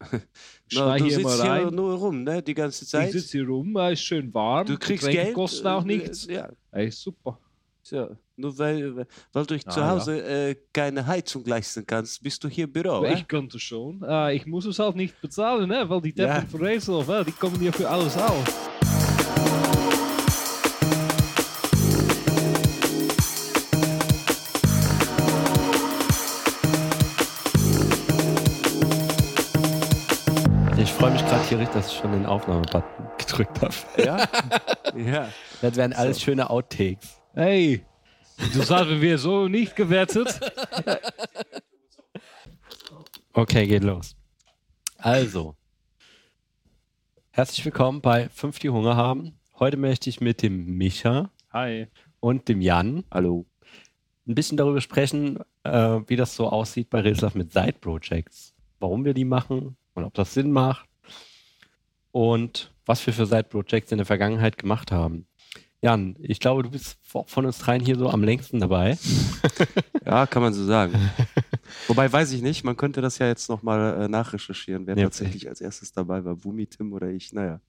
Na, du hier sitzt hier nur rum, ne? Die ganze Ich Zeit. sitze hier rum, ist schön warm. Du kriegst Getränke Geld. kosten auch äh, nichts. Ja, Ey, super. ja. Nur weil, weil du Ah, zu ja. Hause äh, keine Heizung leisten kannst, bist du hier im Büro. Ich könnte schon. Äh, ich muss es halt nicht bezahlen, ne? weil die Ja. Deppen von Raceloff, äh, die kommen ja für alles auf. Richtig, dass ich schon den Aufnahmebutton gedrückt habe. Ja? ja. Das wären alles schöne Outtakes. Hey, das haben wir so nicht gewertet. Okay, geht los. Also, herzlich willkommen bei 5 die Hunger haben. Heute möchte ich mit dem Micha Hi. und dem Jan Hallo. ein bisschen darüber sprechen, äh, wie das so aussieht bei Reslav mit Side Projects. Warum wir die machen und ob das Sinn macht und was wir für Side Projects in der Vergangenheit gemacht haben. Jan, ich glaube, du bist von uns dreien hier so am längsten dabei. Ja, kann man so sagen. Wobei weiß ich nicht, man könnte das ja jetzt nochmal äh, nachrecherchieren, wer Ja. tatsächlich als erstes dabei war. Bumi, Tim oder ich, naja.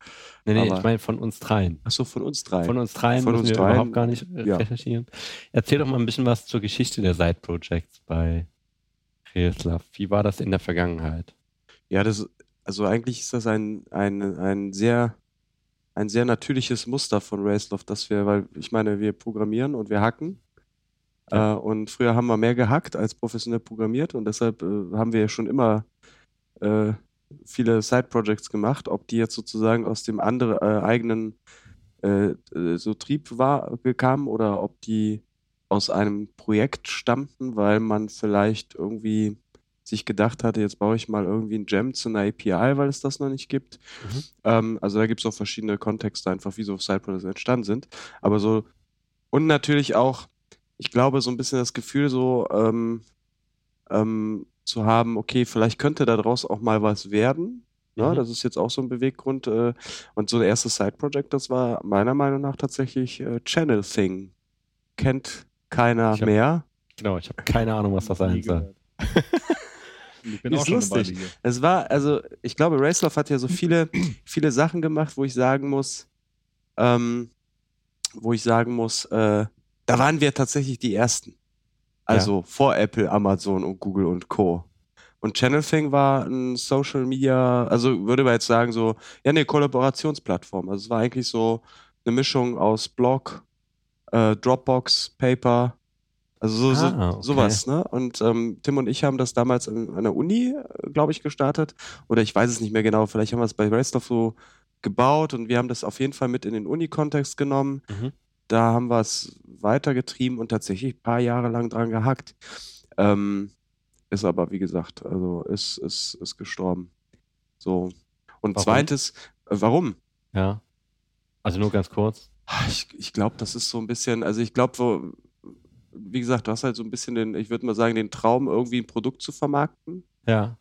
Nee, nee, Aber- ich meine von uns dreien. Achso, von uns drei. Von uns dreien Von müssen uns wir dreien, überhaupt gar nicht äh, ja. recherchieren. Erzähl doch mal ein bisschen was zur Geschichte der Side Projects bei Reslav. Wie war das in der Vergangenheit? Ja, das, also eigentlich ist das ein, ein, ein sehr, ein sehr natürliches Muster von Raceloft, dass wir, weil ich meine, wir programmieren und wir hacken. Ja. Äh, und früher haben wir mehr gehackt als professionell programmiert und deshalb äh, haben wir ja schon immer äh, viele Side-Projects gemacht, ob die jetzt sozusagen aus dem anderen äh, eigenen äh, so Trieb war, kamen oder ob die aus einem Projekt stammten, weil man vielleicht irgendwie sich gedacht hatte, jetzt baue ich mal irgendwie ein Gem zu einer API, weil es das noch nicht gibt. Mhm. Ähm, also da gibt es auch verschiedene Kontexte einfach, wie so Side-Projects entstanden sind. Aber so, und natürlich auch, ich glaube, so ein bisschen das Gefühl so ähm, ähm, zu haben, okay, vielleicht könnte daraus auch mal was werden. Ne? Mhm. Das ist jetzt auch so ein Beweggrund. Äh, und so ein erstes Side-Project, das war meiner Meinung nach tatsächlich äh, Channel Thing. Kennt keiner hab- mehr. Genau, ich habe keine Ahnung, was das sein soll. ich bin Ist auch schon lustig. Es war, also ich glaube, Raceloff hat ja so viele, viele Sachen gemacht, wo ich sagen muss, ähm, wo ich sagen muss, äh, da waren wir tatsächlich die Ersten. Also vor Apple, Amazon und Google und Co. Und Channelthing war ein Social Media, also würde man jetzt sagen, so, ja, eine Kollaborationsplattform. Also es war eigentlich so eine Mischung aus Blog, äh, Dropbox, Paper, also so, Ah, okay. sowas, ne? Und ähm, Tim und ich haben das damals an, an der Uni, glaube ich, gestartet. Oder ich weiß es nicht mehr genau, vielleicht haben wir es bei Raceloff so gebaut und wir haben das auf jeden Fall mit in den Uni-Kontext genommen. Mhm. Da haben wir es weitergetrieben und tatsächlich ein paar Jahre lang dran gehackt. Ähm, ist aber, wie gesagt, also ist, ist, ist gestorben. So. Und Warum? zweites, äh, warum? Ja. Also nur ganz kurz. Ah, Ich, ich glaube, das ist so ein bisschen, also ich glaube, wie gesagt, du hast halt so ein bisschen den, ich würde mal sagen, den Traum, irgendwie ein Produkt zu vermarkten, Ja.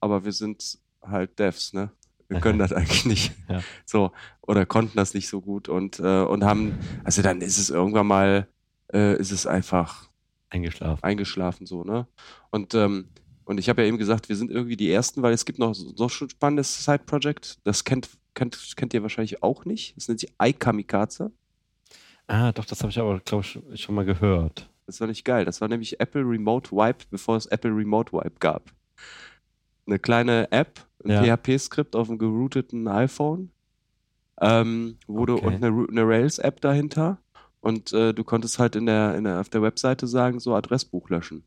aber wir sind halt Devs, ne? Wir können das eigentlich nicht. Ja. So, oder konnten das nicht so gut und, äh, und haben, also dann ist es irgendwann mal, äh, ist es einfach Eingeschlafen. eingeschlafen, so, ne? Und, ähm, und ich habe ja eben gesagt, wir sind irgendwie die Ersten, weil es gibt noch so ein spannendes Side-Project, das kennt, kennt, kennt ihr wahrscheinlich auch nicht. Das nennt sich iKamikaze. Ah, doch, das habe ich aber, glaube ich, schon mal gehört. Das war nicht geil. Das war nämlich Apple Remote Wipe, bevor es Apple Remote Wipe gab. Eine kleine App, ein Ja. PHP-Skript auf einem gerouteten iPhone, ähm, du, Okay. und eine, eine Rails-App dahinter. Und äh, du konntest halt in der, in der, auf der Webseite sagen, so Adressbuch löschen.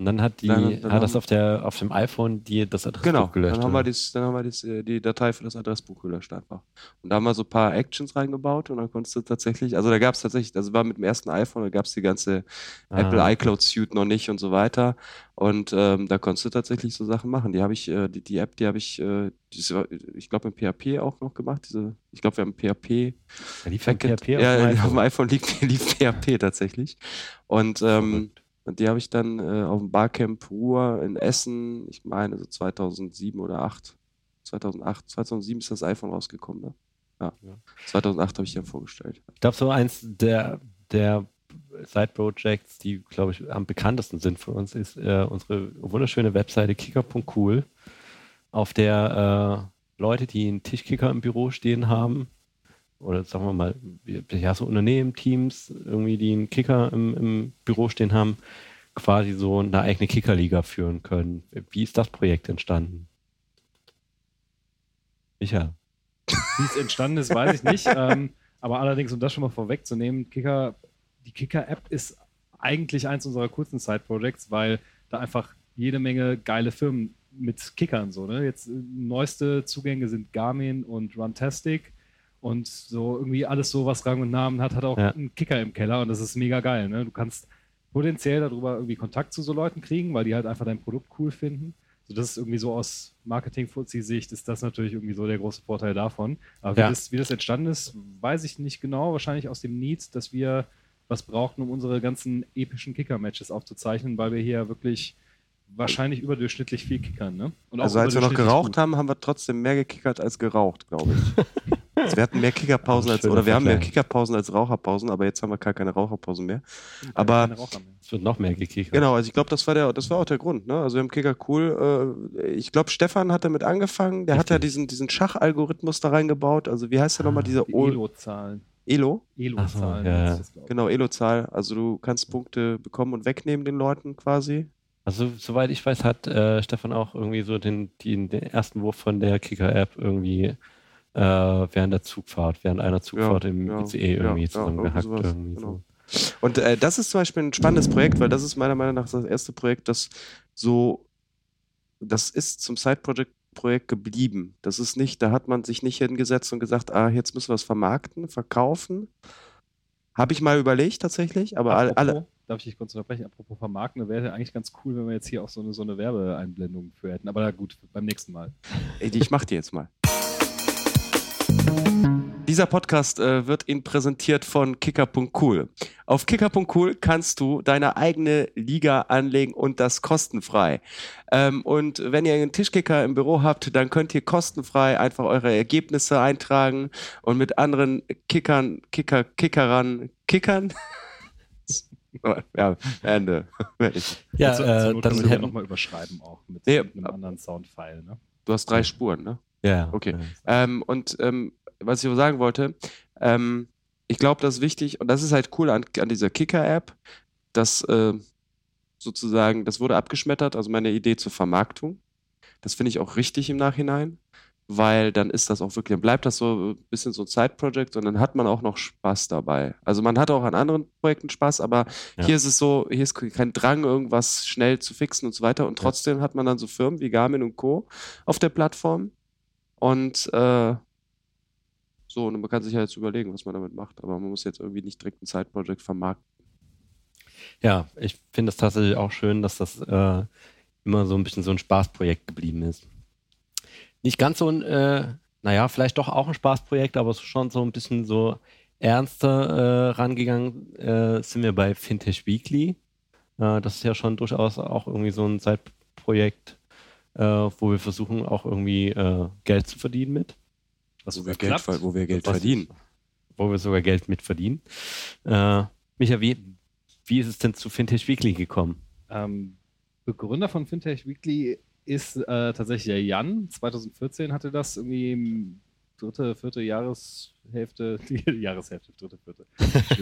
Und dann hat die, Dann- dann hat das auf der, auf dem iPhone die das Adressbuch Genau, gelöscht. dann haben wir, oder? das, dann haben wir das, äh, die Datei für das Adressbuch gelöscht einfach. Und da haben wir so ein paar Actions reingebaut und dann konntest du tatsächlich, also da gab es tatsächlich, das war mit dem ersten iPhone, da gab es die ganze Ah. Apple iCloud Suite noch nicht und so weiter. Und ähm, da konntest du tatsächlich so Sachen machen. Die habe ich, äh, die, die App, die habe ich, äh, diese, ich glaube, im PHP auch noch gemacht. Diese, ich glaube, wir haben PHP. Ja, lief PHP auf ja, dem auf dem iPhone. iPhone lief, PHP tatsächlich. Und, ähm. Und die habe ich dann äh, auf dem Barcamp Ruhr in Essen, ich meine so 2007 oder 8. 2008, 2007 ist das iPhone rausgekommen, ne? Ja. Ja. 2008 habe ich dann vorgestellt. Ich glaube, so eins der, der Side-Projects, die, glaube ich, am bekanntesten sind für uns, ist äh, unsere wunderschöne Webseite kicker.cool. auf der äh, Leute, die einen Tischkicker im Büro stehen haben, oder sagen wir mal, ja, so Unternehmen, Teams, irgendwie, die einen Kicker im, im Büro stehen haben, quasi so eine eigene Kickerliga führen können. Wie ist das Projekt entstanden? Michael. Wie es entstanden ist, weiß ich nicht. ähm, aber allerdings, um das schon mal vorwegzunehmen, Kicker, die Kicker-App ist eigentlich eins unserer kurzen Side-Projects, weil da einfach jede Menge geile Firmen mit Kickern so. Ne? Jetzt äh, neueste Zugänge sind Garmin und Runtastic und so irgendwie alles so, was Rang und Namen hat, hat auch ja. einen Kicker im Keller und das ist mega geil. Ne? Du kannst potenziell darüber irgendwie Kontakt zu so Leuten kriegen, weil die halt einfach dein Produkt cool finden. So, das ist irgendwie so aus Marketing-Fuzzi-Sicht ist das natürlich irgendwie so der große Vorteil davon. Aber ja. wie, das, wie das entstanden ist, weiß ich nicht genau. Wahrscheinlich aus dem Need, dass wir was brauchten, um unsere ganzen epischen Kicker-Matches aufzuzeichnen, weil wir hier wirklich wahrscheinlich überdurchschnittlich viel kickern. Ne? also als wir noch geraucht gut. haben, haben wir trotzdem mehr gekickert als geraucht, glaube ich. also wir hatten mehr Kickerpausen als, oder wir haben mehr Kickerpausen als Raucherpausen, aber jetzt haben wir gar keine Raucherpausen mehr. Aber es wird noch mehr gekickert. Genau, also ich glaube, das war der, das war auch der Grund. Ne? Also wir haben Kicker cool. Äh, ich glaube, Stefan hat damit angefangen. Der Richtig. hat ja diesen, diesen Schachalgorithmus da reingebaut. Also wie heißt der ah, nochmal dieser die Elo-Zahlen. Elo? Elo-Zahlen. So, ja. Genau, Elo-Zahl. Also du kannst Punkte bekommen und wegnehmen den Leuten quasi. Also soweit ich weiß, hat äh, Stefan auch irgendwie so den, den, den ersten Wurf von der Kicker-App irgendwie äh, während der Zugfahrt, während einer Zugfahrt ja, im ja, ICE irgendwie ja, zusammengehackt. Ja, irgendwie genau. so. Und äh, das ist zum Beispiel ein spannendes Projekt, weil das ist meiner Meinung nach das erste Projekt, das so, das ist zum Side-Project Projekt geblieben. Das ist nicht, da hat man sich nicht hingesetzt und gesagt, ah, jetzt müssen wir es vermarkten, verkaufen. Habe ich mal überlegt tatsächlich, aber Apropos, alle, darf ich dich kurz unterbrechen? Apropos vermarkten, wäre ja eigentlich ganz cool, wenn wir jetzt hier auch so eine, so eine Werbeeinblendung für hätten. Aber gut, beim nächsten Mal. Ey, ich mach die jetzt mal. Dieser Podcast äh, wird Ihnen präsentiert von Kicker.cool. Auf Kicker.cool kannst du deine eigene Liga anlegen und das kostenfrei. Ähm, und wenn ihr einen Tischkicker im Büro habt, dann könnt ihr kostenfrei einfach eure Ergebnisse eintragen und mit anderen Kickern, Kicker, Kickerern, Kickern ja, Ende. ja, äh, dann hätten wir nochmal überschreiben auch mit, nee, mit einem anderen Soundfile. Ne? Du hast drei Spuren, ne? Ja. Okay. Ähm, und ähm, was ich sagen wollte, ähm, ich glaube, das ist wichtig und das ist halt cool an, an dieser Kicker-App, dass äh, sozusagen, das wurde abgeschmettert, also meine Idee zur Vermarktung. Das finde ich auch richtig im Nachhinein weil dann ist das auch wirklich, dann bleibt das so ein bisschen so ein Side-Project und dann hat man auch noch Spaß dabei. Also man hat auch an anderen Projekten Spaß, aber ja. hier ist es so, hier ist kein Drang, irgendwas schnell zu fixen und so weiter und trotzdem ja. hat man dann so Firmen wie Garmin und Co. auf der Plattform und äh, so, und man kann sich ja jetzt überlegen, was man damit macht, aber man muss jetzt irgendwie nicht direkt ein Side-Project vermarkten. Ja, ich finde es tatsächlich auch schön, dass das äh, immer so ein bisschen so ein Spaßprojekt geblieben ist nicht ganz so ein, äh, naja, vielleicht doch auch ein Spaßprojekt, aber schon so ein bisschen so ernster äh, rangegangen äh, sind wir bei Fintech Weekly. Äh, das ist ja schon durchaus auch irgendwie so ein Zeitprojekt, äh, wo wir versuchen auch irgendwie äh, Geld zu verdienen mit. Also wo wir Geld, wo wir Geld verdienen. Wo wir sogar Geld mit verdienen. Äh, Micha, wie, wie ist es denn zu Fintech Weekly gekommen? Ähm, Begründer von Fintech Weekly ist äh, tatsächlich der Jan. 2014 hatte das irgendwie dritte, vierte Jahreshälfte, die Jahreshälfte, dritte, vierte.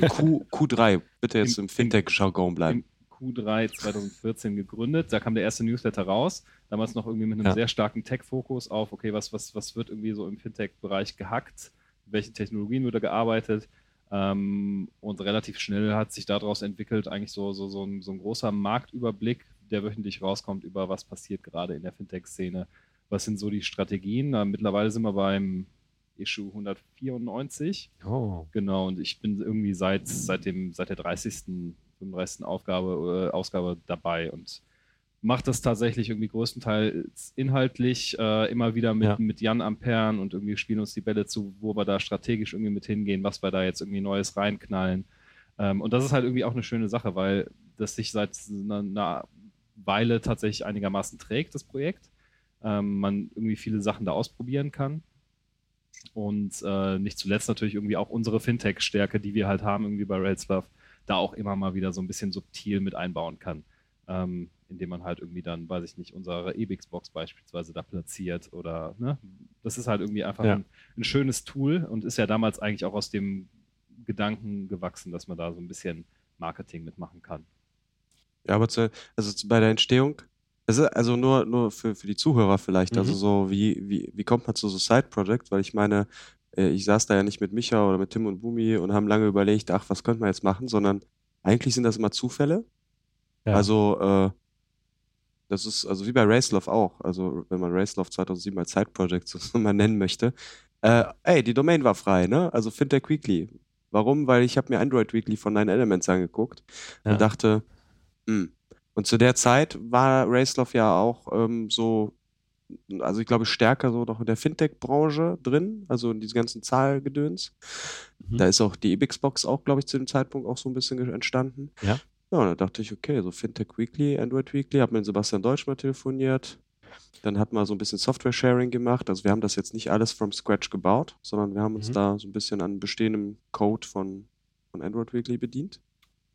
Q, Q3, bitte jetzt Im, im Fintech-Jargon bleiben. Q3 2014 gegründet. Da kam der erste Newsletter raus. Damals noch irgendwie mit einem ja. sehr starken Tech-Fokus auf, okay, was, was, was wird irgendwie so im Fintech-Bereich gehackt? Welche Technologien wird da gearbeitet? Ähm, und relativ schnell hat sich daraus entwickelt, eigentlich so, so, so, ein, so ein großer Marktüberblick, der wöchentlich rauskommt über was passiert gerade in der Fintech-Szene. Was sind so die Strategien? Na, mittlerweile sind wir beim Issue 194. Oh. Genau, und ich bin irgendwie seit, seit, dem, seit der 30. 35. Aufgabe, äh, Ausgabe dabei und mache das tatsächlich irgendwie größtenteils inhaltlich äh, immer wieder mit, ja. mit Jan Ampern und irgendwie spielen uns die Bälle zu, wo wir da strategisch irgendwie mit hingehen, was wir da jetzt irgendwie Neues reinknallen. Ähm, und das ist halt irgendwie auch eine schöne Sache, weil das sich seit einer, einer Weile tatsächlich einigermaßen trägt, das Projekt. Ähm, man irgendwie viele Sachen da ausprobieren kann. Und äh, nicht zuletzt natürlich irgendwie auch unsere Fintech-Stärke, die wir halt haben, irgendwie bei Railswurf, da auch immer mal wieder so ein bisschen subtil mit einbauen kann. ähm, indem man halt irgendwie dann, weiß ich nicht, unsere EBIX-Box beispielsweise da platziert oder, ne? Das ist halt irgendwie einfach Ja. ein, ein schönes Tool und ist ja damals eigentlich auch aus dem Gedanken gewachsen, dass man da so ein bisschen Marketing mitmachen kann. Ja, aber zu, also bei der Entstehung, also, also nur, nur für, für die Zuhörer vielleicht, also Mhm. so, wie, wie, wie kommt man zu so Side-Project? Weil ich meine, äh, ich saß da ja nicht mit Micha oder mit Tim und Bumi und haben lange überlegt, ach, was könnte man jetzt machen, sondern eigentlich sind das immer Zufälle. Ja. Also, äh, das ist, also wie bei Racelove auch, also wenn man Racelove 2007 als Side-Project so mal nennen möchte. Äh, ey, die Domain war frei, ne? Also Fintech Weekly. Warum? Weil ich habe mir Android Weekly von Nine Elements angeguckt Ja. und dachte, hm. Und zu der Zeit war Racelove ja auch ähm, so, also ich glaube stärker so noch in der Fintech-Branche drin, also in diesem ganzen Zahlgedöns. Mhm. Da ist auch die EBIX-Box auch, glaube ich, zu dem Zeitpunkt auch so ein bisschen entstanden. Ja. Ja, und da dachte ich, okay, so Fintech Weekly, Android Weekly, hab mit Sebastian Deutsch mal telefoniert. Dann hat man so ein bisschen Software-Sharing gemacht. Also wir haben das jetzt nicht alles from scratch gebaut, sondern wir haben uns Mhm. da so ein bisschen an bestehendem Code von, von Android Weekly bedient.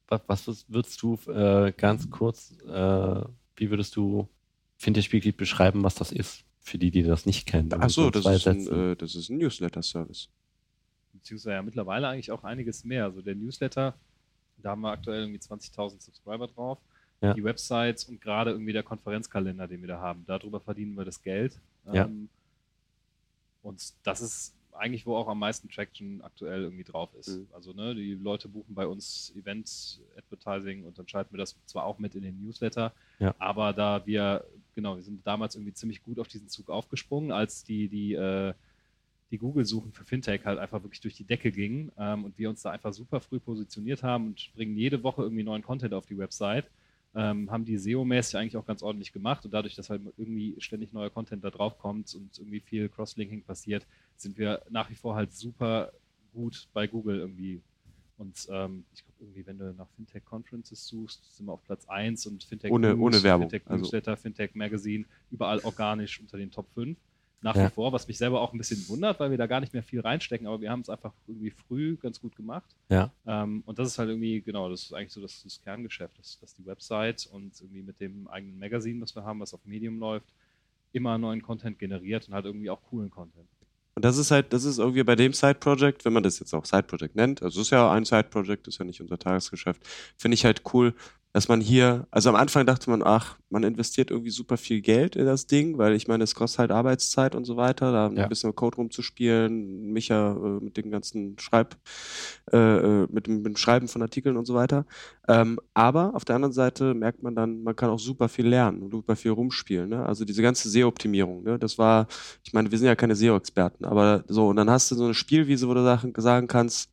Was, was würdest- du äh, ganz kurz, äh, wie würdest du Vintage Weekly beschreiben, was das ist? Für die, die das nicht kennen. Ach so, In das ist, ein, äh, das ist ein Newsletter-Service. Beziehungsweise ja mittlerweile eigentlich auch einiges mehr. Also der Newsletter, da haben wir aktuell irgendwie 20.000 Subscriber drauf. Ja. Die Websites und gerade irgendwie der Konferenzkalender, den wir da haben. Darüber verdienen wir das Geld. Ja. Ähm, und das ist eigentlich, wo auch am meisten Traction aktuell irgendwie drauf ist. Mhm. Also ne, die Leute buchen bei uns Event-Advertising und dann schalten wir das zwar auch mit in den Newsletter, Ja. aber da wir, genau, wir sind damals irgendwie ziemlich gut auf diesen Zug aufgesprungen, als die, die, äh, die Google-Suchen für Fintech halt einfach wirklich durch die Decke gingen ähm, und wir uns da einfach super früh positioniert haben und bringen jede Woche irgendwie neuen Content auf die Website. Ähm, haben die SEO-mäßig eigentlich auch ganz ordentlich gemacht und dadurch, dass halt irgendwie ständig neuer Content da drauf kommt und irgendwie viel Crosslinking passiert, sind wir nach wie vor halt super gut bei Google irgendwie. Und ähm, ich glaube, irgendwie, wenn du nach Fintech Conferences suchst, sind wir auf Platz 1 und Fintech Ohne- ohne Werbung, Fintech also- Newsletter, Fintech Magazine, überall organisch unter den Top 5 nach Ja. wie vor, was mich selber auch ein bisschen wundert, weil wir da gar nicht mehr viel reinstecken, aber wir haben es einfach irgendwie früh ganz gut gemacht. Ja. Ähm, und das ist halt irgendwie, genau, das ist eigentlich so das, das Kerngeschäft, dass, dass die Website und irgendwie mit dem eigenen Magazin, was wir haben, was auf Medium läuft, immer neuen Content generiert und halt irgendwie auch coolen Content. Und das ist halt, das ist irgendwie bei dem Side-Project, wenn man das jetzt auch Side-Project nennt, also es ist ja ein Side-Project, ist ja nicht unser Tagesgeschäft, finde ich halt cool, dass man hier, also am Anfang dachte man, ach, man investiert irgendwie super viel Geld in das Ding, weil ich meine, es kostet halt Arbeitszeit und so weiter, da Ja. ein bisschen mit Code rumzuspielen, Micha äh, mit dem ganzen Schreib, äh, äh, mit, dem, mit dem Schreiben von Artikeln und so weiter. Ähm, aber auf der anderen Seite merkt man dann, man kann auch super viel lernen und super viel rumspielen. Ne? Also diese ganze SEO-Optimierung, ne? das war, ich meine, wir sind ja keine SEO-Experten, aber so, und dann hast du so eine Spielwiese, wo du Sachen sagen kannst,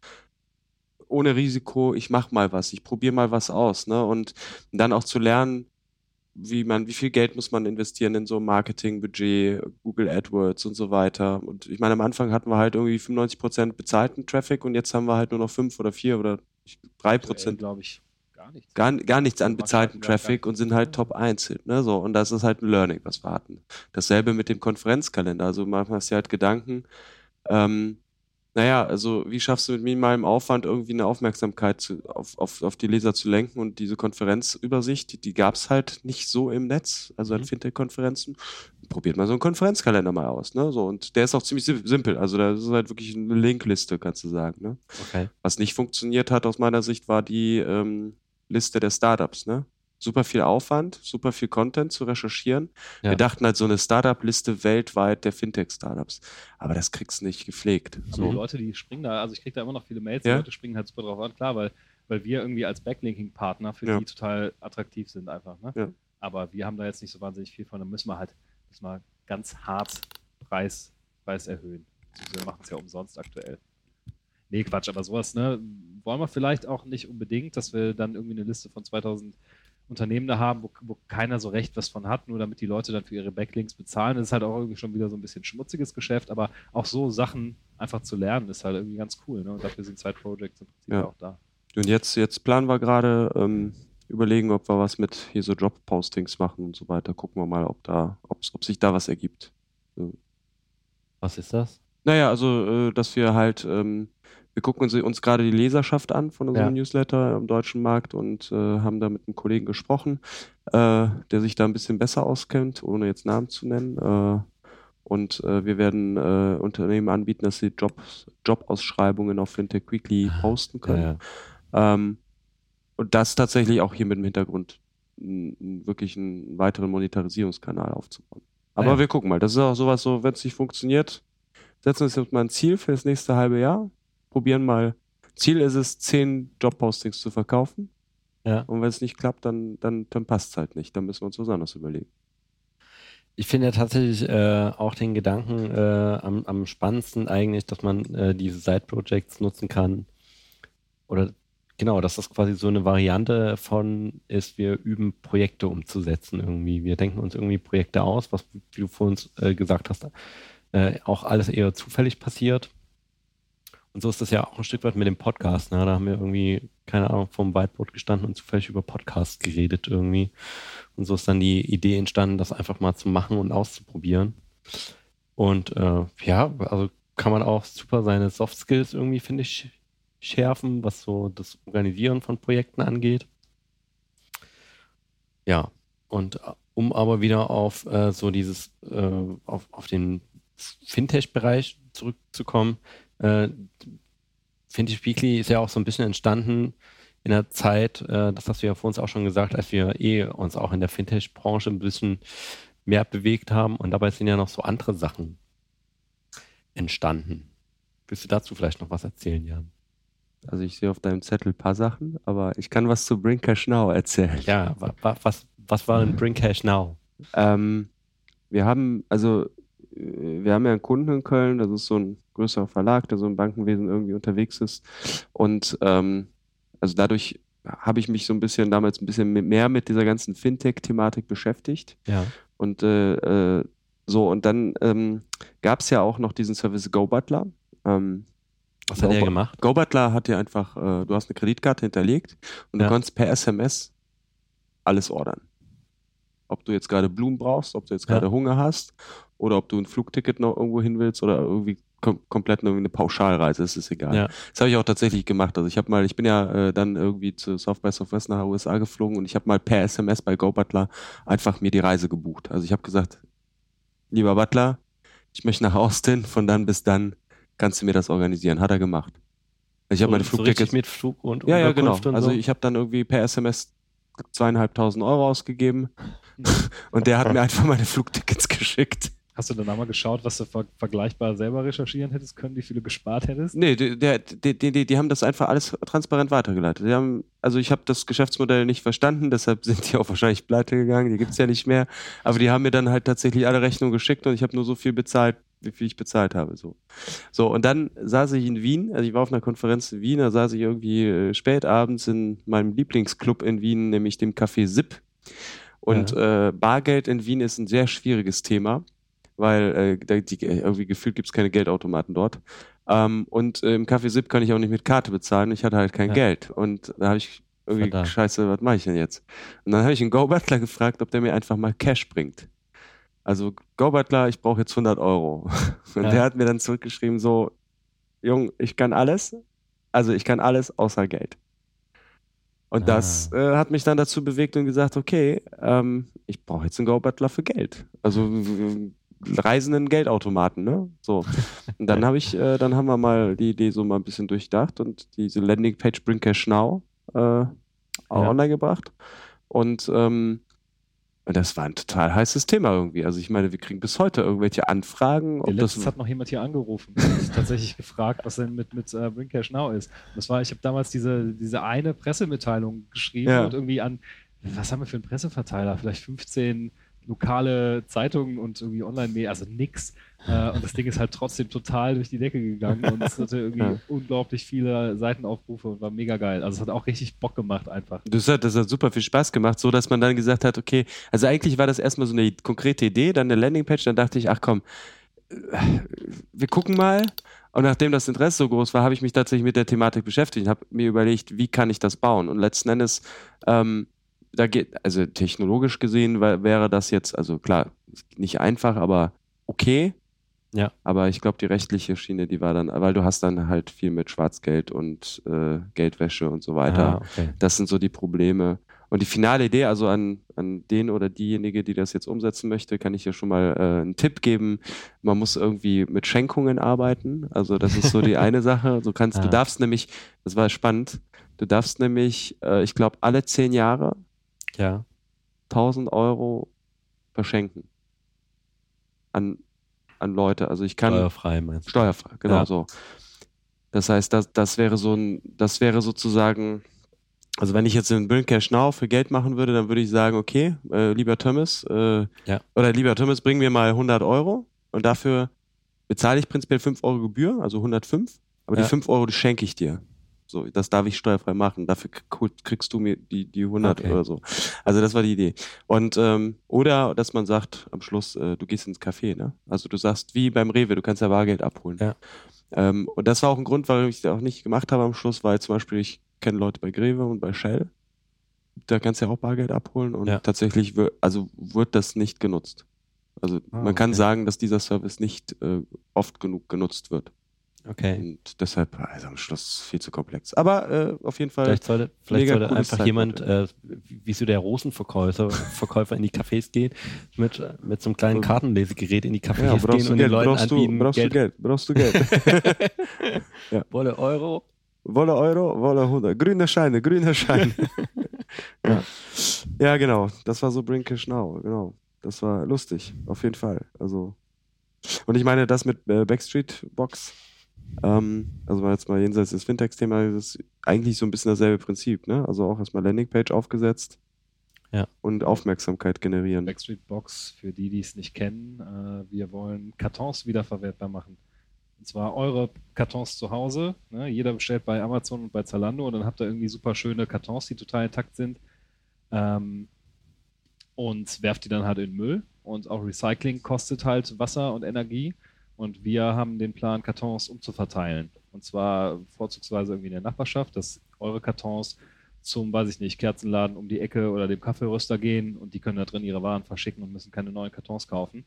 ohne Risiko, ich mach mal was, ich probiere mal was aus, ne? Und dann auch zu lernen, wie man, wie viel Geld muss man investieren in so Marketingbudget, Google AdWords und so weiter. Und ich meine, am Anfang hatten wir halt irgendwie 95% bezahlten Traffic und jetzt haben wir halt nur noch 5 oder 4 oder 3 Prozent glaube ich, gar nichts. gar, gar nichts an bezahlten Traffic und sind halt Top 1. Ne? So, und das ist halt ein Learning, was wir hatten. Dasselbe mit dem Konferenzkalender. Also manchmal hast du halt Gedanken, ähm, naja, also wie schaffst du mit minimalem Aufwand irgendwie eine Aufmerksamkeit zu, auf, auf, auf die Leser zu lenken und diese Konferenzübersicht, die, die gab es halt nicht so im Netz, also an Mhm. Fintech-Konferenzen. Probiert mal so einen Konferenzkalender mal aus, ne? So, und der ist auch ziemlich sim- simpel. Also da ist halt wirklich eine Linkliste, kannst du sagen, ne? Okay. Was nicht funktioniert hat aus meiner Sicht, war die ähm, Liste der Startups. Ne? Super viel Aufwand, super viel Content zu recherchieren. Ja. Wir dachten halt so eine Startup-Liste weltweit der Fintech-Startups. Aber das kriegst du nicht gepflegt. Aber die. Leute, die springen da, also ich kriege da immer noch viele Mails, Ja? die Leute springen halt super drauf an, klar, weil, weil wir irgendwie als Backlinking-Partner für Ja. die total attraktiv sind einfach. Ne? Ja. Aber wir haben da jetzt nicht so wahnsinnig viel von, da müssen wir halt müssen wir ganz hart Preis, Preis erhöhen. Also wir machen es ja umsonst aktuell. Nee, Quatsch, aber sowas, ne, wollen wir vielleicht auch nicht unbedingt, dass wir dann irgendwie eine Liste von 2000 Unternehmen da haben, wo, wo keiner so recht was von hat, nur damit die Leute dann für ihre Backlinks bezahlen. Das ist halt auch irgendwie schon wieder so ein bisschen schmutziges Geschäft, aber auch so Sachen einfach zu lernen, ist halt irgendwie ganz cool. Ne? Und dafür sind Side Projects im Prinzip Ja. auch da. Und jetzt, jetzt planen wir gerade, ähm, überlegen, ob wir was mit hier so Job-Postings machen und so weiter. Gucken wir mal, ob da, ob sich da was ergibt. Was ist das? Naja, also, äh, dass wir halt, ähm, wir gucken uns, uns gerade die Leserschaft an von unserem Ja. Newsletter im deutschen Markt und äh, haben da mit einem Kollegen gesprochen, äh, der sich da ein bisschen besser auskennt, ohne jetzt Namen zu nennen. Äh, und äh, wir werden äh, Unternehmen anbieten, dass sie Jobs, Jobausschreibungen auf Fintech Weekly posten Ja, können. ja. Ähm, und das tatsächlich auch hier mit dem Hintergrund, wirklich einen weiteren Monetarisierungskanal aufzubauen. Aber Ja. wir gucken mal, das ist auch sowas so, wenn es nicht funktioniert, setzen wir uns jetzt mal ein Ziel für das nächste halbe Jahr, probieren mal. Ziel ist es, zehn Jobpostings zu verkaufen. Ja. Und wenn es nicht klappt, dann, dann, dann passt es halt nicht. Dann müssen wir uns was anderes überlegen. Ich finde ja tatsächlich äh, auch den Gedanken äh, am, am spannendsten eigentlich, dass man äh, diese Side-Projects nutzen kann. Oder genau, dass das quasi so eine Variante von ist, wir üben Projekte umzusetzen irgendwie. Wir denken uns irgendwie Projekte aus, was, wie du vorhin äh, gesagt hast, äh, auch alles eher zufällig passiert. Und so ist das ja auch ein Stück weit mit dem Podcast. Ne? Da haben wir irgendwie, keine Ahnung, vom Whiteboard gestanden und zufällig über Podcasts geredet irgendwie. Und so ist dann die Idee entstanden, das einfach mal zu machen und auszuprobieren. Und äh, ja, also kann man auch super seine Soft Skills irgendwie, finde ich, schärfen, was so das Organisieren von Projekten angeht. Ja, und äh, um aber wieder auf äh, so dieses, äh, auf, auf den Fintech-Bereich zurückzukommen, äh, Fintech Weekly ist ja auch so ein bisschen entstanden in der Zeit, äh, das hast du ja vor uns auch schon gesagt, als wir eh uns auch in der Fintech-Branche ein bisschen mehr bewegt haben und dabei sind ja noch so andere Sachen entstanden. Willst du dazu vielleicht noch was erzählen, Jan? Also ich sehe auf deinem Zettel ein paar Sachen, aber ich kann was zu Bring Cash Now erzählen. Ja, wa, wa, was, was war denn Bring Cash Now? Ähm, wir haben, also, wir haben ja einen Kunden in Köln, das ist so ein größerer Verlag, der so im Bankenwesen irgendwie unterwegs ist. Und ähm, also dadurch habe ich mich so ein bisschen damals ein bisschen mehr mit dieser ganzen Fintech-Thematik beschäftigt. Ja. Und äh, äh, so, und dann ähm, gab es ja auch noch diesen Service GoButler. Ähm, Was hat er Go- gemacht? GoButler hat dir einfach, äh, du hast eine Kreditkarte hinterlegt und Ja. du kannst per SMS alles ordern. Ob du jetzt gerade Blumen brauchst, ob du jetzt Ja. gerade Hunger hast oder ob du ein Flugticket noch irgendwo hin willst oder irgendwie kom komplett irgendwie eine Pauschalreise, ist es egal. Ja. Das habe ich auch tatsächlich gemacht. Also ich habe mal, ich bin ja äh, dann irgendwie zu South by Southwest nach USA geflogen und ich habe mal per SMS bei GoButler einfach mir die Reise gebucht. Also ich habe gesagt, lieber Butler, ich möchte nach Austin, von dann bis dann kannst du mir das organisieren. Hat er gemacht. Also ich habe meine so, so Flugtickets richtig mit Flug und ja, ja, genau. Also so? ich habe dann irgendwie per SMS zweieinhalbtausend Euro ausgegeben und der hat mir einfach meine Flugtickets geschickt. Hast du dann auch mal geschaut, was du ver vergleichbar selber recherchieren hättest können, wie viel du gespart hättest? Nee, der, die, die, die haben das einfach alles transparent weitergeleitet. Die haben, also ich habe das Geschäftsmodell nicht verstanden, deshalb sind die auch wahrscheinlich pleite gegangen, die gibt's ja nicht mehr. Aber die haben mir dann halt tatsächlich alle Rechnungen geschickt und ich habe nur so viel bezahlt, wie viel ich bezahlt habe. So. so, und dann saß ich in Wien, also ich war auf einer Konferenz in Wien, da saß ich irgendwie äh, spät abends in meinem Lieblingsclub in Wien, nämlich dem Café Zip. Und äh, Bargeld in Wien ist ein sehr schwieriges Thema, weil äh, da, die, irgendwie gefühlt gibt's keine Geldautomaten dort. Ähm, und äh, im Café Zip kann ich auch nicht mit Karte bezahlen. Ich hatte halt kein Ja. Geld. Und da habe ich irgendwie, Verdammt. scheiße, was mache ich denn jetzt? Und dann habe ich einen Go-Butler gefragt, ob der mir einfach mal Cash bringt. Also Go-Butler, ich brauche jetzt 100 Euro. Und Ja. der hat mir dann zurückgeschrieben so, Jung, ich kann alles. Also ich kann alles außer Geld. Und Ah. das äh, hat mich dann dazu bewegt und gesagt, okay, ähm, ich brauche jetzt einen Go-Butler für Geld. Also reisenden Geldautomaten, ne? So. Und dann habe ich, äh, dann haben wir mal die Idee so mal ein bisschen durchdacht und diese Landingpage Bring Cash Now äh, auch Ja. online gebracht. Und ähm, das war ein total heißes Thema irgendwie. Also ich meine, wir kriegen bis heute irgendwelche Anfragen. Ob das letztens hat noch jemand hier angerufen und tatsächlich gefragt, was denn mit, mit äh, Bring Cash Now ist. Und das war, ich habe damals diese, diese eine Pressemitteilung geschrieben Ja. und irgendwie an, was haben wir für einen Presseverteiler? Vielleicht 15 lokale Zeitungen und irgendwie online also nix. Äh, und das Ding ist halt trotzdem total durch die Decke gegangen und es hatte irgendwie Ja. unglaublich viele Seitenaufrufe und war mega geil. Also es hat auch richtig Bock gemacht einfach. Das hat, das hat super viel Spaß gemacht, so dass man dann gesagt hat, okay, also eigentlich war das erstmal so eine konkrete Idee, dann eine Landingpage, dann dachte ich, ach komm, wir gucken mal. Und nachdem das Interesse so groß war, habe ich mich tatsächlich mit der Thematik beschäftigt und habe mir überlegt, wie kann ich das bauen? Und letzten Endes, ähm, da geht, also technologisch gesehen wär- wäre das jetzt, also klar, nicht einfach, aber okay. Ja. Aber ich glaube, die rechtliche Schiene, die war dann, weil du hast dann halt viel mit Schwarzgeld und äh, Geldwäsche und so weiter. Ah, okay. Das sind so die Probleme. Und die finale Idee, also an, an den oder diejenige, die das jetzt umsetzen möchte, kann ich ja schon mal äh, einen Tipp geben. Man muss irgendwie mit Schenkungen arbeiten. Also das ist so die eine Sache. Du kannst, du Ah. darfst nämlich, das war spannend, du darfst nämlich, äh, ich glaube, alle zehn Jahre Ja. 1000 Euro verschenken an, an Leute. Also ich kann Steuerfrei meinst du? steuerfrei, genau Ja. so. Das heißt, das, das wäre so ein, das wäre sozusagen, also wenn ich jetzt in Burn Cash Now für Geld machen würde, dann würde ich sagen, okay, äh, lieber Thomas, äh, Ja. oder lieber Thomas, bring mir mal 100 Euro und dafür bezahle ich prinzipiell 5 Euro Gebühr, also 105, aber Ja. die 5 Euro, die schenke ich dir. So, das darf ich steuerfrei machen. Dafür kriegst du mir die, die 100 Okay. oder so. Also das war die Idee. Und ähm, oder dass man sagt am Schluss, äh, du gehst ins Café, ne? Also du sagst wie beim Rewe, du kannst ja Bargeld abholen. Ja. Ähm, und das war auch ein Grund, warum ich das auch nicht gemacht habe am Schluss, weil zum Beispiel ich kenne Leute bei Greve und bei Shell. Da kannst du ja auch Bargeld abholen und Ja. tatsächlich wird, also wird das nicht genutzt. Also Ah, man kann okay. sagen, dass dieser Service nicht äh, oft genug genutzt wird. Okay. Und deshalb, also am Schluss viel zu komplex. Aber äh, auf jeden Fall. Vielleicht sollte, vielleicht sollte einfach jemand, Zeitmodell. äh, wie so der Rosenverkäufer Verkäufer in die Cafés geht, mit, mit so einem kleinen Ja. Kartenlesegerät in die Cafés ja, gehen du und den Geld, Leuten brauchst du, anbieten, brauchst Geld, du Geld, brauchst du Geld. Wolle Euro. Wolle Euro, Wolle 100. Grüne Scheine, grüne Scheine. ja. ja, genau. Das war so Bring Cash Now, genau. Das war lustig, auf jeden Fall. Also, und ich meine, das mit äh, Backstreet Box, ähm, also mal jetzt mal jenseits des Fintechs-Thema, das ist eigentlich so ein bisschen dasselbe Prinzip, ne? Also auch erstmal Landingpage aufgesetzt Ja. und Aufmerksamkeit generieren. Backstreet Box, für die, die es nicht kennen, äh, wir wollen Kartons wiederverwertbar machen. Und zwar eure Kartons zu Hause. Ne? Jeder bestellt bei Amazon und bei Zalando und dann habt ihr irgendwie super schöne Kartons, die total intakt sind. Ähm, und werft die dann halt in den Müll. Und auch Recycling kostet halt Wasser und Energie. Und wir haben den Plan, Kartons umzuverteilen. Und zwar vorzugsweise irgendwie in der Nachbarschaft, dass eure Kartons zum, weiß ich nicht, Kerzenladen um die Ecke oder dem Kaffeeröster gehen und die können da drin ihre Waren verschicken und müssen keine neuen Kartons kaufen.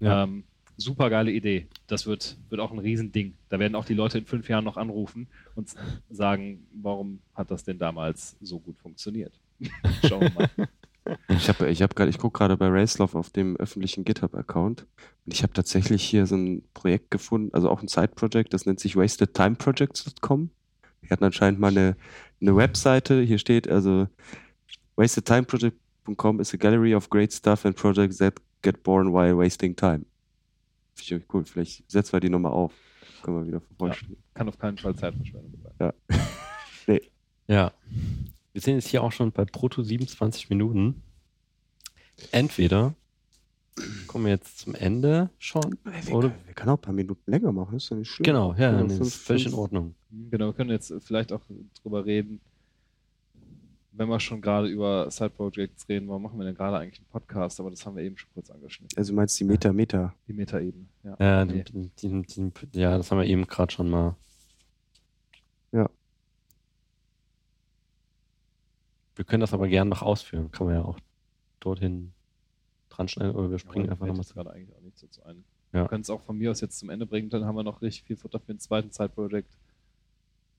Ja. Ähm, super geile Idee. Das wird, wird auch ein Riesending. Da werden auch die Leute in fünf Jahren noch anrufen und sagen, warum hat das denn damals so gut funktioniert? Schauen wir mal. Ich habe ich hab gerade, ich gucke gerade bei Racelove auf dem öffentlichen GitHub-Account und ich habe tatsächlich hier so ein Projekt gefunden, also auch ein Side-Project, das nennt sich wastedtimeprojects.com. Die hatten anscheinend mal eine, eine Webseite, hier steht also wastedtimeproject.com is a gallery of great stuff and projects that get born while wasting time. Finde ich cool, vielleicht setzen wir die nochmal auf. Können wir wieder vervollständigen. Kann auf keinen Fall Zeitverschwendung sein. Ja. Wir sind jetzt hier auch schon bei brutto 27 Minuten. Entweder kommen wir jetzt zum Ende schon. Wir, Oder- können, wir können auch ein paar Minuten länger machen, ist doch nicht schlimm. Genau, ja, Ja, fünf- ist völlig in Ordnung. Genau, wir können jetzt vielleicht auch drüber reden, wenn wir schon gerade über Side-Projects reden, warum machen wir denn gerade eigentlich einen Podcast? Aber das haben wir eben schon kurz angeschnitten. Also du meinst die Meta, Meta. Die Metaebene. Ja, Ja, die, die, die, ja, das haben wir eben gerade schon mal. Wir können das aber gerne noch ausführen. Kann man ja auch dorthin dran schneiden oder wir springen Aber einfach nochmal gerade eigentlich auch nicht so zu ein. Ja. Wir können es auch von mir aus jetzt zum Ende bringen, dann haben wir noch richtig viel Futter für den zweiten Side-Project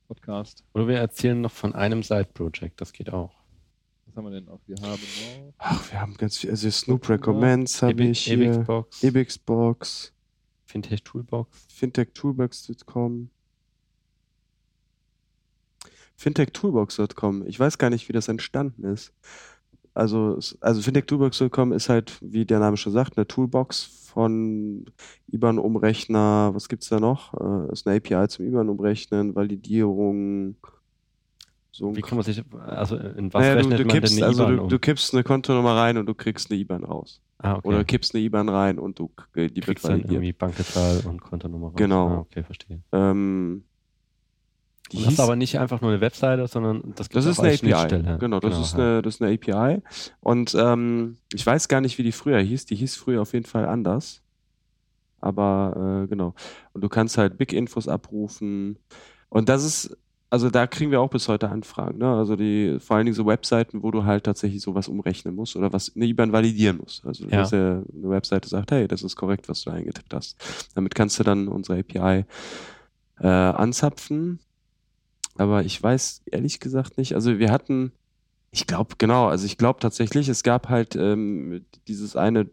Podcast. Oder wir erzählen noch von einem Side-Project, das geht auch. Was haben wir denn noch? Wir haben noch Ach, wir haben ganz viel. Also Snoop Recommends habe ich. Ebixbox, Ebixbox, Fintech Toolbox. fintechtoolbox.com. fintechtoolbox.com. Ich weiß gar nicht, wie das entstanden ist. Also, es- also fintechtoolbox.com ist halt, wie der Name schon sagt, eine Toolbox von IBAN-Umrechner. Was gibt's da noch? Äh, ist eine API zum IBAN-Umrechnen, Validierung. So Wie kann man sich, also in was naja, du, rechnet du man kippst, denn eine also IBAN du, um? du kippst eine Kontonummer rein und du kriegst eine IBAN raus. ah, okay. Oder kippst eine IBAN rein und du äh, die kriegst dann irgendwie Bankzahl und Kontonummer raus. Genau. Ah, okay, verstehe. Ähm, die das ist aber nicht einfach nur eine Webseite, sondern das, Das gibt's ist eine API. Genau, das ist ja. eine, das ist eine API. Und ähm, ich weiß gar nicht, wie die früher hieß. Die hieß früher auf jeden Fall anders. Aber äh, genau. Und du kannst halt Big Infos abrufen. Und das ist, also da kriegen wir auch bis heute Anfragen. Ne? Also die, vor allen Dingen so Webseiten, wo du halt tatsächlich sowas umrechnen musst oder was eine IBAN validieren musst. Also Ja. ja eine Webseite sagt, hey, das ist korrekt, was du eingetippt hast. Damit kannst du dann unsere API äh, anzapfen. Aber ich weiß ehrlich gesagt nicht. Also wir hatten, ich glaube, genau, also ich glaube tatsächlich, es gab halt ähm, dieses eine,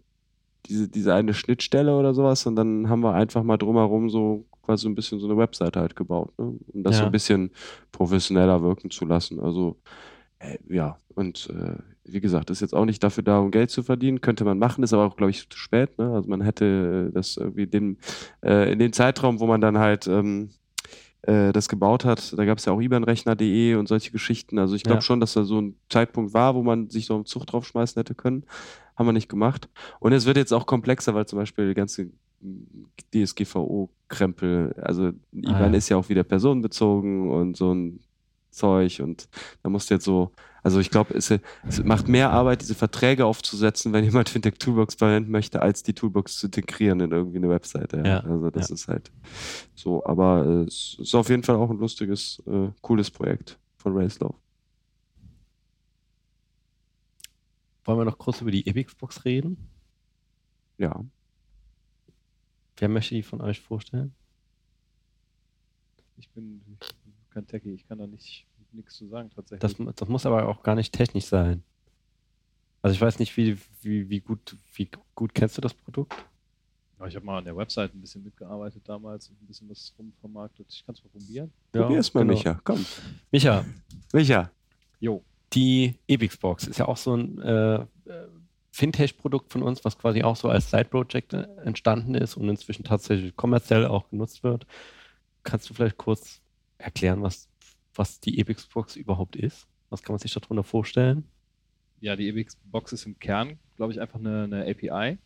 diese, diese eine Schnittstelle oder sowas und dann haben wir einfach mal drumherum so quasi so ein bisschen so eine Webseite halt gebaut, ne? um das so Ja. ein bisschen professioneller wirken zu lassen. Also äh, ja, und äh, wie gesagt, ist jetzt auch nicht dafür da, um Geld zu verdienen. Könnte man machen, ist aber auch, glaube ich, zu spät. Ne? Also man hätte das irgendwie den, äh, in den Zeitraum, wo man dann halt ähm, äh, das gebaut hat, da gab es ja auch IBANrechner.de und solche Geschichten. Also ich glaube Ja. schon, dass da so ein Zeitpunkt war, wo man sich so einen Zug draufschmeißen hätte können. Haben wir nicht gemacht. Und es wird jetzt auch komplexer, weil zum Beispiel die ganze DSGVO-Krempel, also IBAN Ah, ja. ist ja auch wieder personenbezogen und so ein Zeug und da musst du jetzt so, also ich glaube, es, es macht mehr Arbeit, diese Verträge aufzusetzen, wenn jemand Fintech Toolbox verwenden möchte, als die Toolbox zu integrieren in irgendwie eine Webseite. Ja. Ja, Also das ja. ist halt so, aber äh, es ist auf jeden Fall auch ein lustiges, äh, cooles Projekt von Racelow. Wollen wir noch kurz über die Epixbox reden? Ja. Wer möchte die von euch vorstellen? Ich bin, ich bin kein Techie, ich kann da nicht nichts zu sagen tatsächlich. Das, das muss aber auch gar nicht technisch sein. Also ich weiß nicht, wie, wie, wie, gut, wie gut kennst du das Produkt? Ja, ich habe mal an der Website ein bisschen mitgearbeitet damals und ein bisschen was rumvermarktet. Ich kann es mal probieren. Probier's mal, genau. Micha. Komm. Micha, Micha. Jo. die Epixbox ist ja auch so ein äh, äh, Fintech-Produkt von uns, was quasi auch so als Side-Project äh, entstanden ist und inzwischen tatsächlich kommerziell auch genutzt wird. Kannst du vielleicht kurz erklären, was, was die Epixbox überhaupt ist? Was kann man sich darunter vorstellen? Ja, die EBX Box ist im Kern, glaube ich, einfach eine, eine API,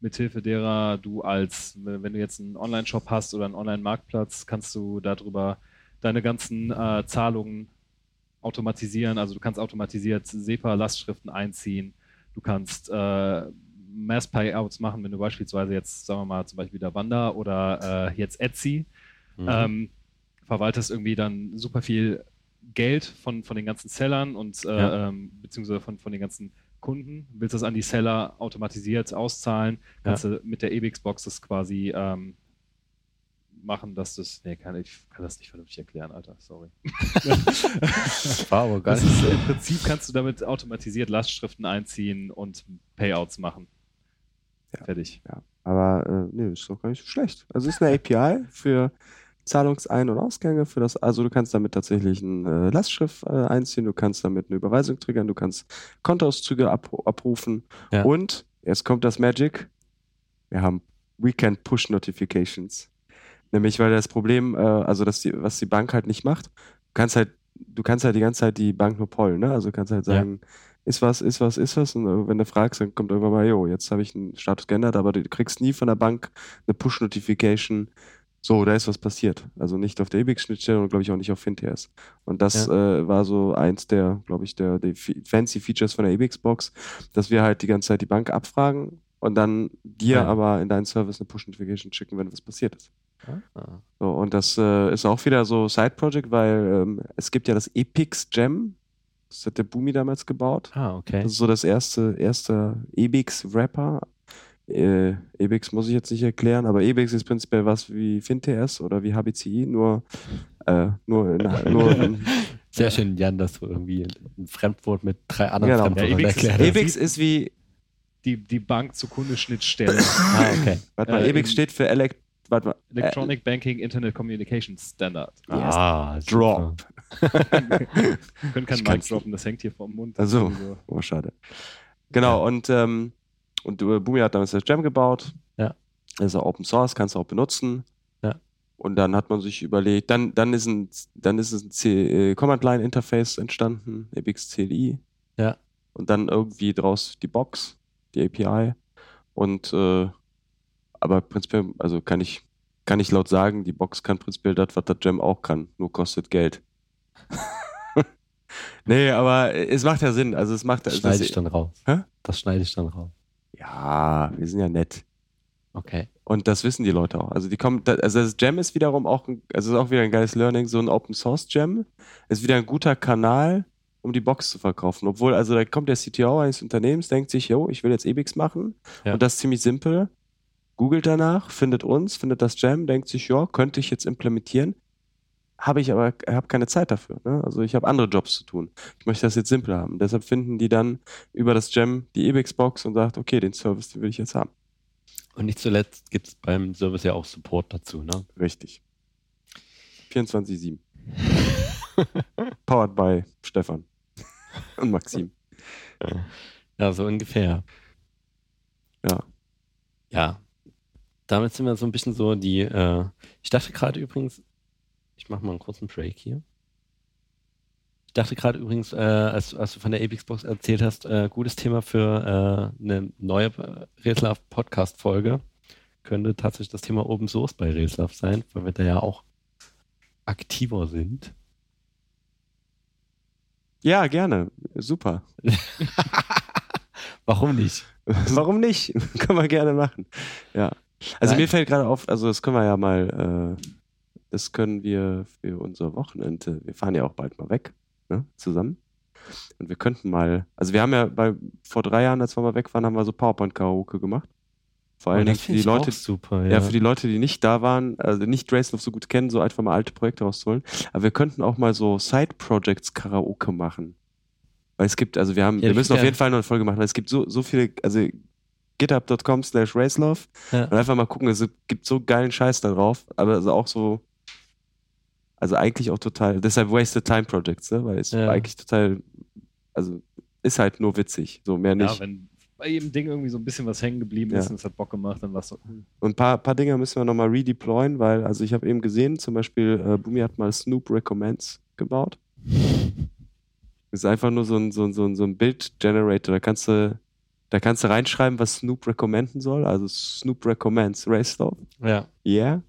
mithilfe derer du als, wenn du jetzt einen Online-Shop hast oder einen Online-Marktplatz, kannst du darüber deine ganzen äh, Zahlungen automatisieren. Also du kannst automatisiert SEPA-Lastschriften einziehen. Du kannst äh, Mass-Payouts machen, wenn du beispielsweise jetzt, sagen wir mal, zum Beispiel Davanda oder äh, jetzt Etsy Mhm. ähm, verwaltest irgendwie dann super viel Geld von, von den ganzen Sellern und äh, Ja. ähm, beziehungsweise von, von den ganzen Kunden, willst das an die Seller automatisiert auszahlen, kannst du mit der EBX-Box das quasi ähm, machen, dass das. Nee, kann, ich kann das nicht vernünftig erklären, Alter, sorry. War aber Das ist, Im Prinzip kannst du damit automatisiert Lastschriften einziehen und Payouts machen. Ja. Fertig. Ja, aber äh, nee, ist doch gar nicht so schlecht. Also ist eine API für Zahlungsein- und Ausgänge für das, also du kannst damit tatsächlich eine äh, Lastschrift äh, einziehen, du kannst damit eine Überweisung triggern, du kannst Kontoauszüge abru abrufen Ja. und jetzt kommt das Magic. Wir haben Weekend Push Notifications. Nämlich, weil das Problem, äh, also das die, was die Bank halt nicht macht, du kannst halt, du kannst halt die ganze Zeit die Bank nur pollen, ne? Also du kannst halt Ja. sagen, ist was, ist was, ist was. Und wenn du fragst, dann kommt irgendwann mal, jo, jetzt habe ich einen Status geändert, aber du kriegst nie von der Bank eine Push-Notification, so, da ist was passiert. Also nicht auf der EBIX-Schnittstelle und glaube ich auch nicht auf FinTS. Und das äh, war so eins der, glaube ich, der, der fancy Features von der EBIX-Box, dass wir halt die ganze Zeit die Bank abfragen und dann dir Ja. aber in deinen Service eine Push-Notification schicken, wenn was passiert ist. Ah. So, und das äh, ist auch wieder so Side-Project, weil ähm, es gibt ja das Epix Gem. Das hat der Boomi damals gebaut. ah, okay. Das ist so das erste, erste Ebix-Wrapper. Äh, Ebix muss ich jetzt nicht erklären, aber Ebix ist prinzipiell was wie FinTS oder wie HBCI, nur, äh, nur, in, nur in, Sehr schön, Jan, dass du irgendwie ein Fremdwort mit drei anderen Genau. Fremdwörtern Ja, erklärt hast. Ebix ist wie, Die, die Bank-zu-Kunde-Schnittstelle. Ah, okay. warte mal, Äh, Ebix steht für Elect, warte mal, Electronic Banking Internet Communication Standard. Ah, Drop. Wir können keinen Mic droppen, das hängt hier vom Mund. Ach so. Also, Oh, schade. Genau, und, ähm, und äh, Boomi hat damals das Gem gebaut. Ja. Das ist auch Open Source, kannst du auch benutzen. Ja. Und dann hat man sich überlegt, dann, dann ist ein, dann ist ein C, äh, Command-Line-Interface entstanden, Ebix CLI. Ja. Und dann irgendwie draus die Box, die API. Und, äh, aber prinzipiell, also kann ich, kann ich laut sagen, die Box kann prinzipiell das, was das Gem auch kann, nur kostet Geld. nee, aber es macht ja Sinn. Also es macht Das das- schneide ich dann raus. Hä? Das schneide ich dann raus. Ja, wir sind ja nett. Okay. Und das wissen die Leute auch. Also die kommen, also das Jam ist wiederum auch, ein, also ist auch wieder ein geiles Learning, so ein Open Source Jam ist wieder ein guter Kanal, um die Box zu verkaufen. Obwohl, also da kommt der CTO eines Unternehmens, denkt sich, yo, ich will jetzt EBIX machen. Ja. Und das ist ziemlich simpel. Googelt danach, findet uns, findet das Jam, denkt sich, ja, könnte ich jetzt implementieren. Habe ich aber, habe keine Zeit dafür. Ne? Also ich habe andere Jobs zu tun. Ich möchte das jetzt simpler haben. Deshalb finden die dann über das Jam die EBIX-Box und sagt, okay, den Service, den will ich jetzt haben. Und nicht zuletzt gibt es beim Service ja auch Support dazu, ne? Richtig. 24-7. Powered by Stefan und Maxim. Ja, so ungefähr. Ja. Ja. Damit sind wir so ein bisschen so die, äh, ich dachte gerade übrigens, ich mache mal einen kurzen Break hier. Ich dachte gerade übrigens, äh, als, als du von der Apexbox erzählt hast, äh, gutes Thema für äh, eine neue Reslav Podcast Folge könnte tatsächlich das Thema Open Source bei Reslav sein, weil wir da ja auch aktiver sind. Ja, gerne. Super. Warum nicht? Warum nicht? können wir gerne machen. Ja. Also Nein. mir fällt gerade auf, also das können wir ja mal, äh, das können wir für unser Wochenende, wir fahren ja auch bald mal weg, ne, zusammen. Und wir könnten mal, also wir haben ja bei, vor drei Jahren, als wir mal weg waren, haben wir so PowerPoint-Karaoke gemacht. Vor allen Und Dingen für die Leute, super, Ja, für die Leute, die nicht da waren, also nicht Drayson so gut kennen, so einfach mal alte Projekte rauszuholen. Aber wir könnten auch mal so Side-Projects Karaoke machen. Weil es gibt, also wir haben, Ja, wir müssen auf ja- jeden Fall noch eine Folge machen, weil es gibt so, so viele, also github.com slash racelove Ja. und einfach mal gucken, es gibt so geilen Scheiß da drauf, aber also auch so, also eigentlich auch total, deshalb Wasted Time Projects, ne? weil es Ja. eigentlich total, also ist halt nur witzig, so mehr nicht. Ja, wenn bei jedem Ding irgendwie so ein bisschen was hängen geblieben Ja. ist und es hat Bock gemacht, dann war es so. hm. Und ein paar, paar Dinge müssen wir nochmal redeployen, weil, also ich habe eben gesehen, zum Beispiel, äh, Bumi hat mal Snoop Recommends gebaut. Das ist einfach nur so ein, so ein, so ein, so ein Bild-Generator. Da kannst du, da kannst du reinschreiben, was Snoop recommenden soll. Also Snoop Recommends Racestop. Ja. Yeah.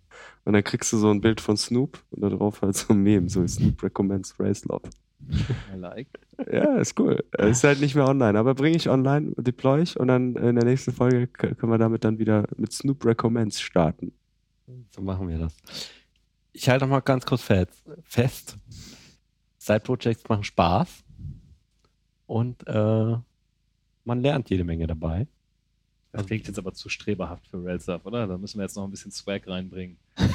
Und dann kriegst du so ein Bild von Snoop und da drauf halt so ein Meme, so Snoop Recommends Racestop. I like. Ja, ist cool. Ist halt nicht mehr online, aber bringe ich online, deploy ich und dann in der nächsten Folge können wir damit dann wieder mit Snoop Recommends starten. So machen wir das. Ich halte noch mal ganz kurz fest. fest. Side-Projects machen Spaß und äh, man lernt jede Menge dabei. Das klingt jetzt aber zu streberhaft für Railstuff, oder? Da müssen wir jetzt noch ein bisschen Swag reinbringen.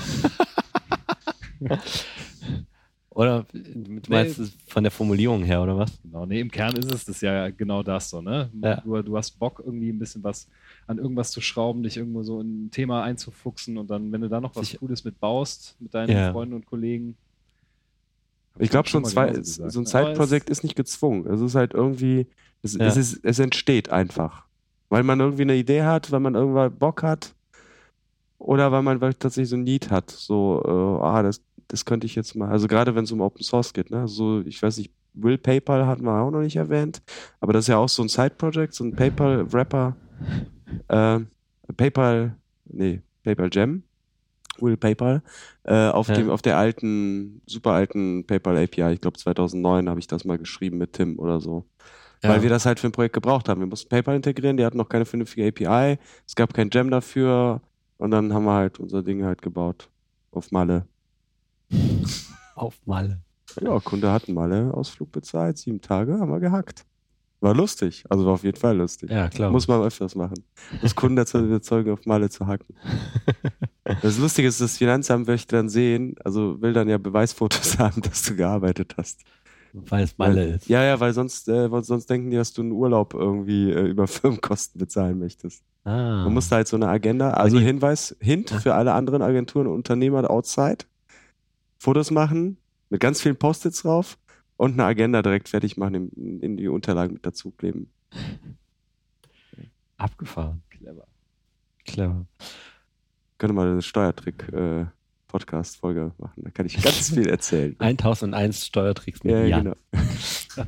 Oder du meinst es von der Formulierung her, oder was? Genau, nee, im Kern ist es das ja genau das so, ne? Ja. Du, du hast Bock, irgendwie ein bisschen was an irgendwas zu schrauben, dich irgendwo so in ein Thema einzufuchsen und dann, wenn du da noch was Sicher. Cooles mit baust, mit deinen Ja. Freunden und Kollegen. Ich glaube, so schon Zwei, gesagt, so ein ne? Aber Side-Projekt ist nicht gezwungen. Es ist halt irgendwie, es, Ja. es, ist, es entsteht einfach. Weil man irgendwie eine Idee hat, weil man irgendwann Bock hat oder weil man tatsächlich so ein Need hat. So, äh, ah, das, das könnte ich jetzt mal, also gerade wenn es um Open Source geht, ne? So, ich weiß nicht, Will PayPal hatten wir auch noch nicht erwähnt, aber das ist ja auch so ein Side-Project, so ein PayPal-Wrapper, äh, PayPal, nee, PayPal Jam, Will PayPal, äh, auf Ja. dem, auf der alten, super alten PayPal API, ich glaube 2009 habe ich das mal geschrieben mit Tim oder so. Weil wir das halt für ein Projekt gebraucht haben. Wir mussten PayPal integrieren, die hatten noch keine vernünftige API, es gab kein Jam dafür und dann haben wir halt unser Ding halt gebaut. Auf Malle. auf Malle. Ja, Kunde hat einen Malle-Ausflug bezahlt, sieben Tage, haben wir gehackt. War lustig, also war auf jeden Fall lustig. Ja, klar. Muss man öfters machen. Das Kunden dazu überzeugen, auf Malle zu hacken. Das Lustige ist, das Finanzamt möchte dann sehen, also will dann ja Beweisfotos haben, dass du gearbeitet hast. Weil es Malle ist. Ja, ja, weil sonst, äh, sonst denken die, dass du einen Urlaub irgendwie äh, über Firmenkosten bezahlen möchtest. Ah. Man muss da halt so eine Agenda, also die- Hinweis, Hint für alle anderen Agenturen und Unternehmer outside. Fotos machen, mit ganz vielen Post-its drauf und eine Agenda direkt fertig machen, in, in die Unterlagen mit dazu kleben. Abgefahren. Clever. Clever. Könnte mal eine Steuertrick-Podcast-Folge machen. Da kann ich ganz viel erzählen. 1001 Steuertricks mit Ja, Jan. genau.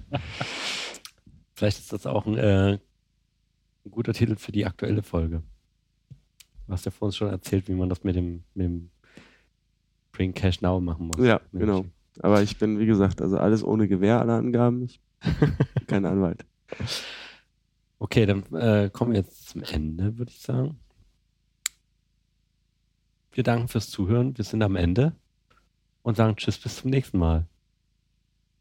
Vielleicht ist das auch ein, äh, ein guter Titel für die aktuelle Folge. Du hast ja vor uns schon erzählt, wie man das mit dem, mit dem Bring Cash Now machen muss. Ja, genau. Aber ich bin, wie gesagt, also alles ohne Gewehr, alle Angaben. Ich bin kein Anwalt. Okay, dann äh, kommen wir jetzt zum Ende, würde ich sagen. Wir danken fürs Zuhören. Wir sind am Ende und sagen Tschüss bis zum nächsten Mal.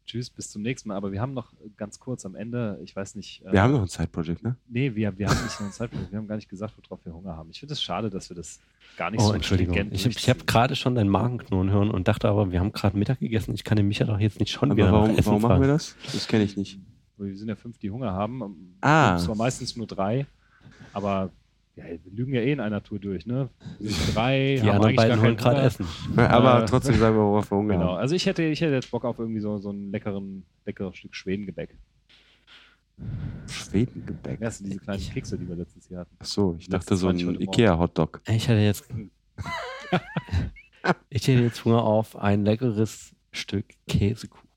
Tschüss, bis zum nächsten Mal. Aber wir haben noch ganz kurz am Ende, ich weiß nicht. Wir haben noch ein Side-Project, ne? Nee, wir, wir haben nicht noch ein Zeitpunkt. Wir haben gar nicht gesagt, worauf wir Hunger haben. Ich finde es schade, dass wir das gar nicht Oh, so Entschuldigung. Ich, ich habe gerade schon deinen Magenknurren hören und dachte aber, wir haben gerade Mittag gegessen. Ich kann den Micha doch jetzt nicht schon Aber wieder warum, Essen warum machen wir das? Das kenne ich nicht. Wir sind ja fünf, die Hunger haben. Ah. Es war meistens nur drei. Aber ja, wir lügen ja eh in einer Tour durch, ne? Wir sind drei, Die haben anderen beiden wollen gerade essen. Aber Äh, trotzdem sagen wir, worauf wir Hunger Genau. Also ich hätte, ich hätte jetzt Bock auf irgendwie so, so einen leckeren, leckeres Stück Schwedengebäck. Schwedengebäck. Das sind diese kleinen Kekse, die wir letztens hier hatten. Ach so, ich dachte so ein. Ikea-Hotdog. Ich hätte jetzt. ich hätte jetzt Hunger auf ein leckeres Stück Käsekuchen.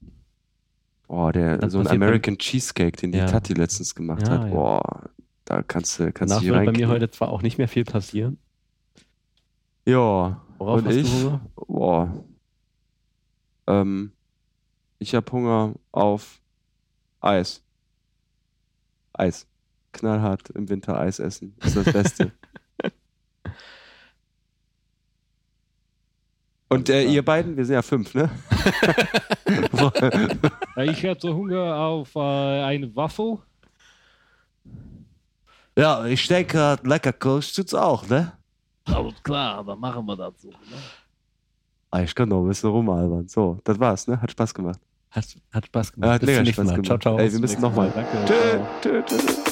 Boah, der, so ein American Cheesecake, den die Ja. Tati letztens gemacht Ja, hat. ja. Boah, da kannst du, kannst Danach du wird bei mir heute zwar auch nicht mehr viel passieren. Ja, Worauf und hast ich? du Hunger? Boah. Ähm, ich habe Hunger auf Eis. Eis. Knallhart im Winter Eis essen. Ist das Beste. Und äh, ihr beiden, wir sind ja fünf, ne? Ich hätte Hunger auf äh, eine Waffel. Ja, ich denke, lecker Kurs tut's auch, ne? Alles klar, dann machen wir das so. Ne? Ah, ich kann noch ein bisschen rumalbern. So, das war's, ne? Hat Spaß gemacht. Hat, hat Spaß gemacht. Ja, hat Bis zum mega nächsten Spaß Mal. gemacht. Ciao, ciao. Ey, wir müssen nochmal. Danke. Tschö, ciao. tschö, tschö.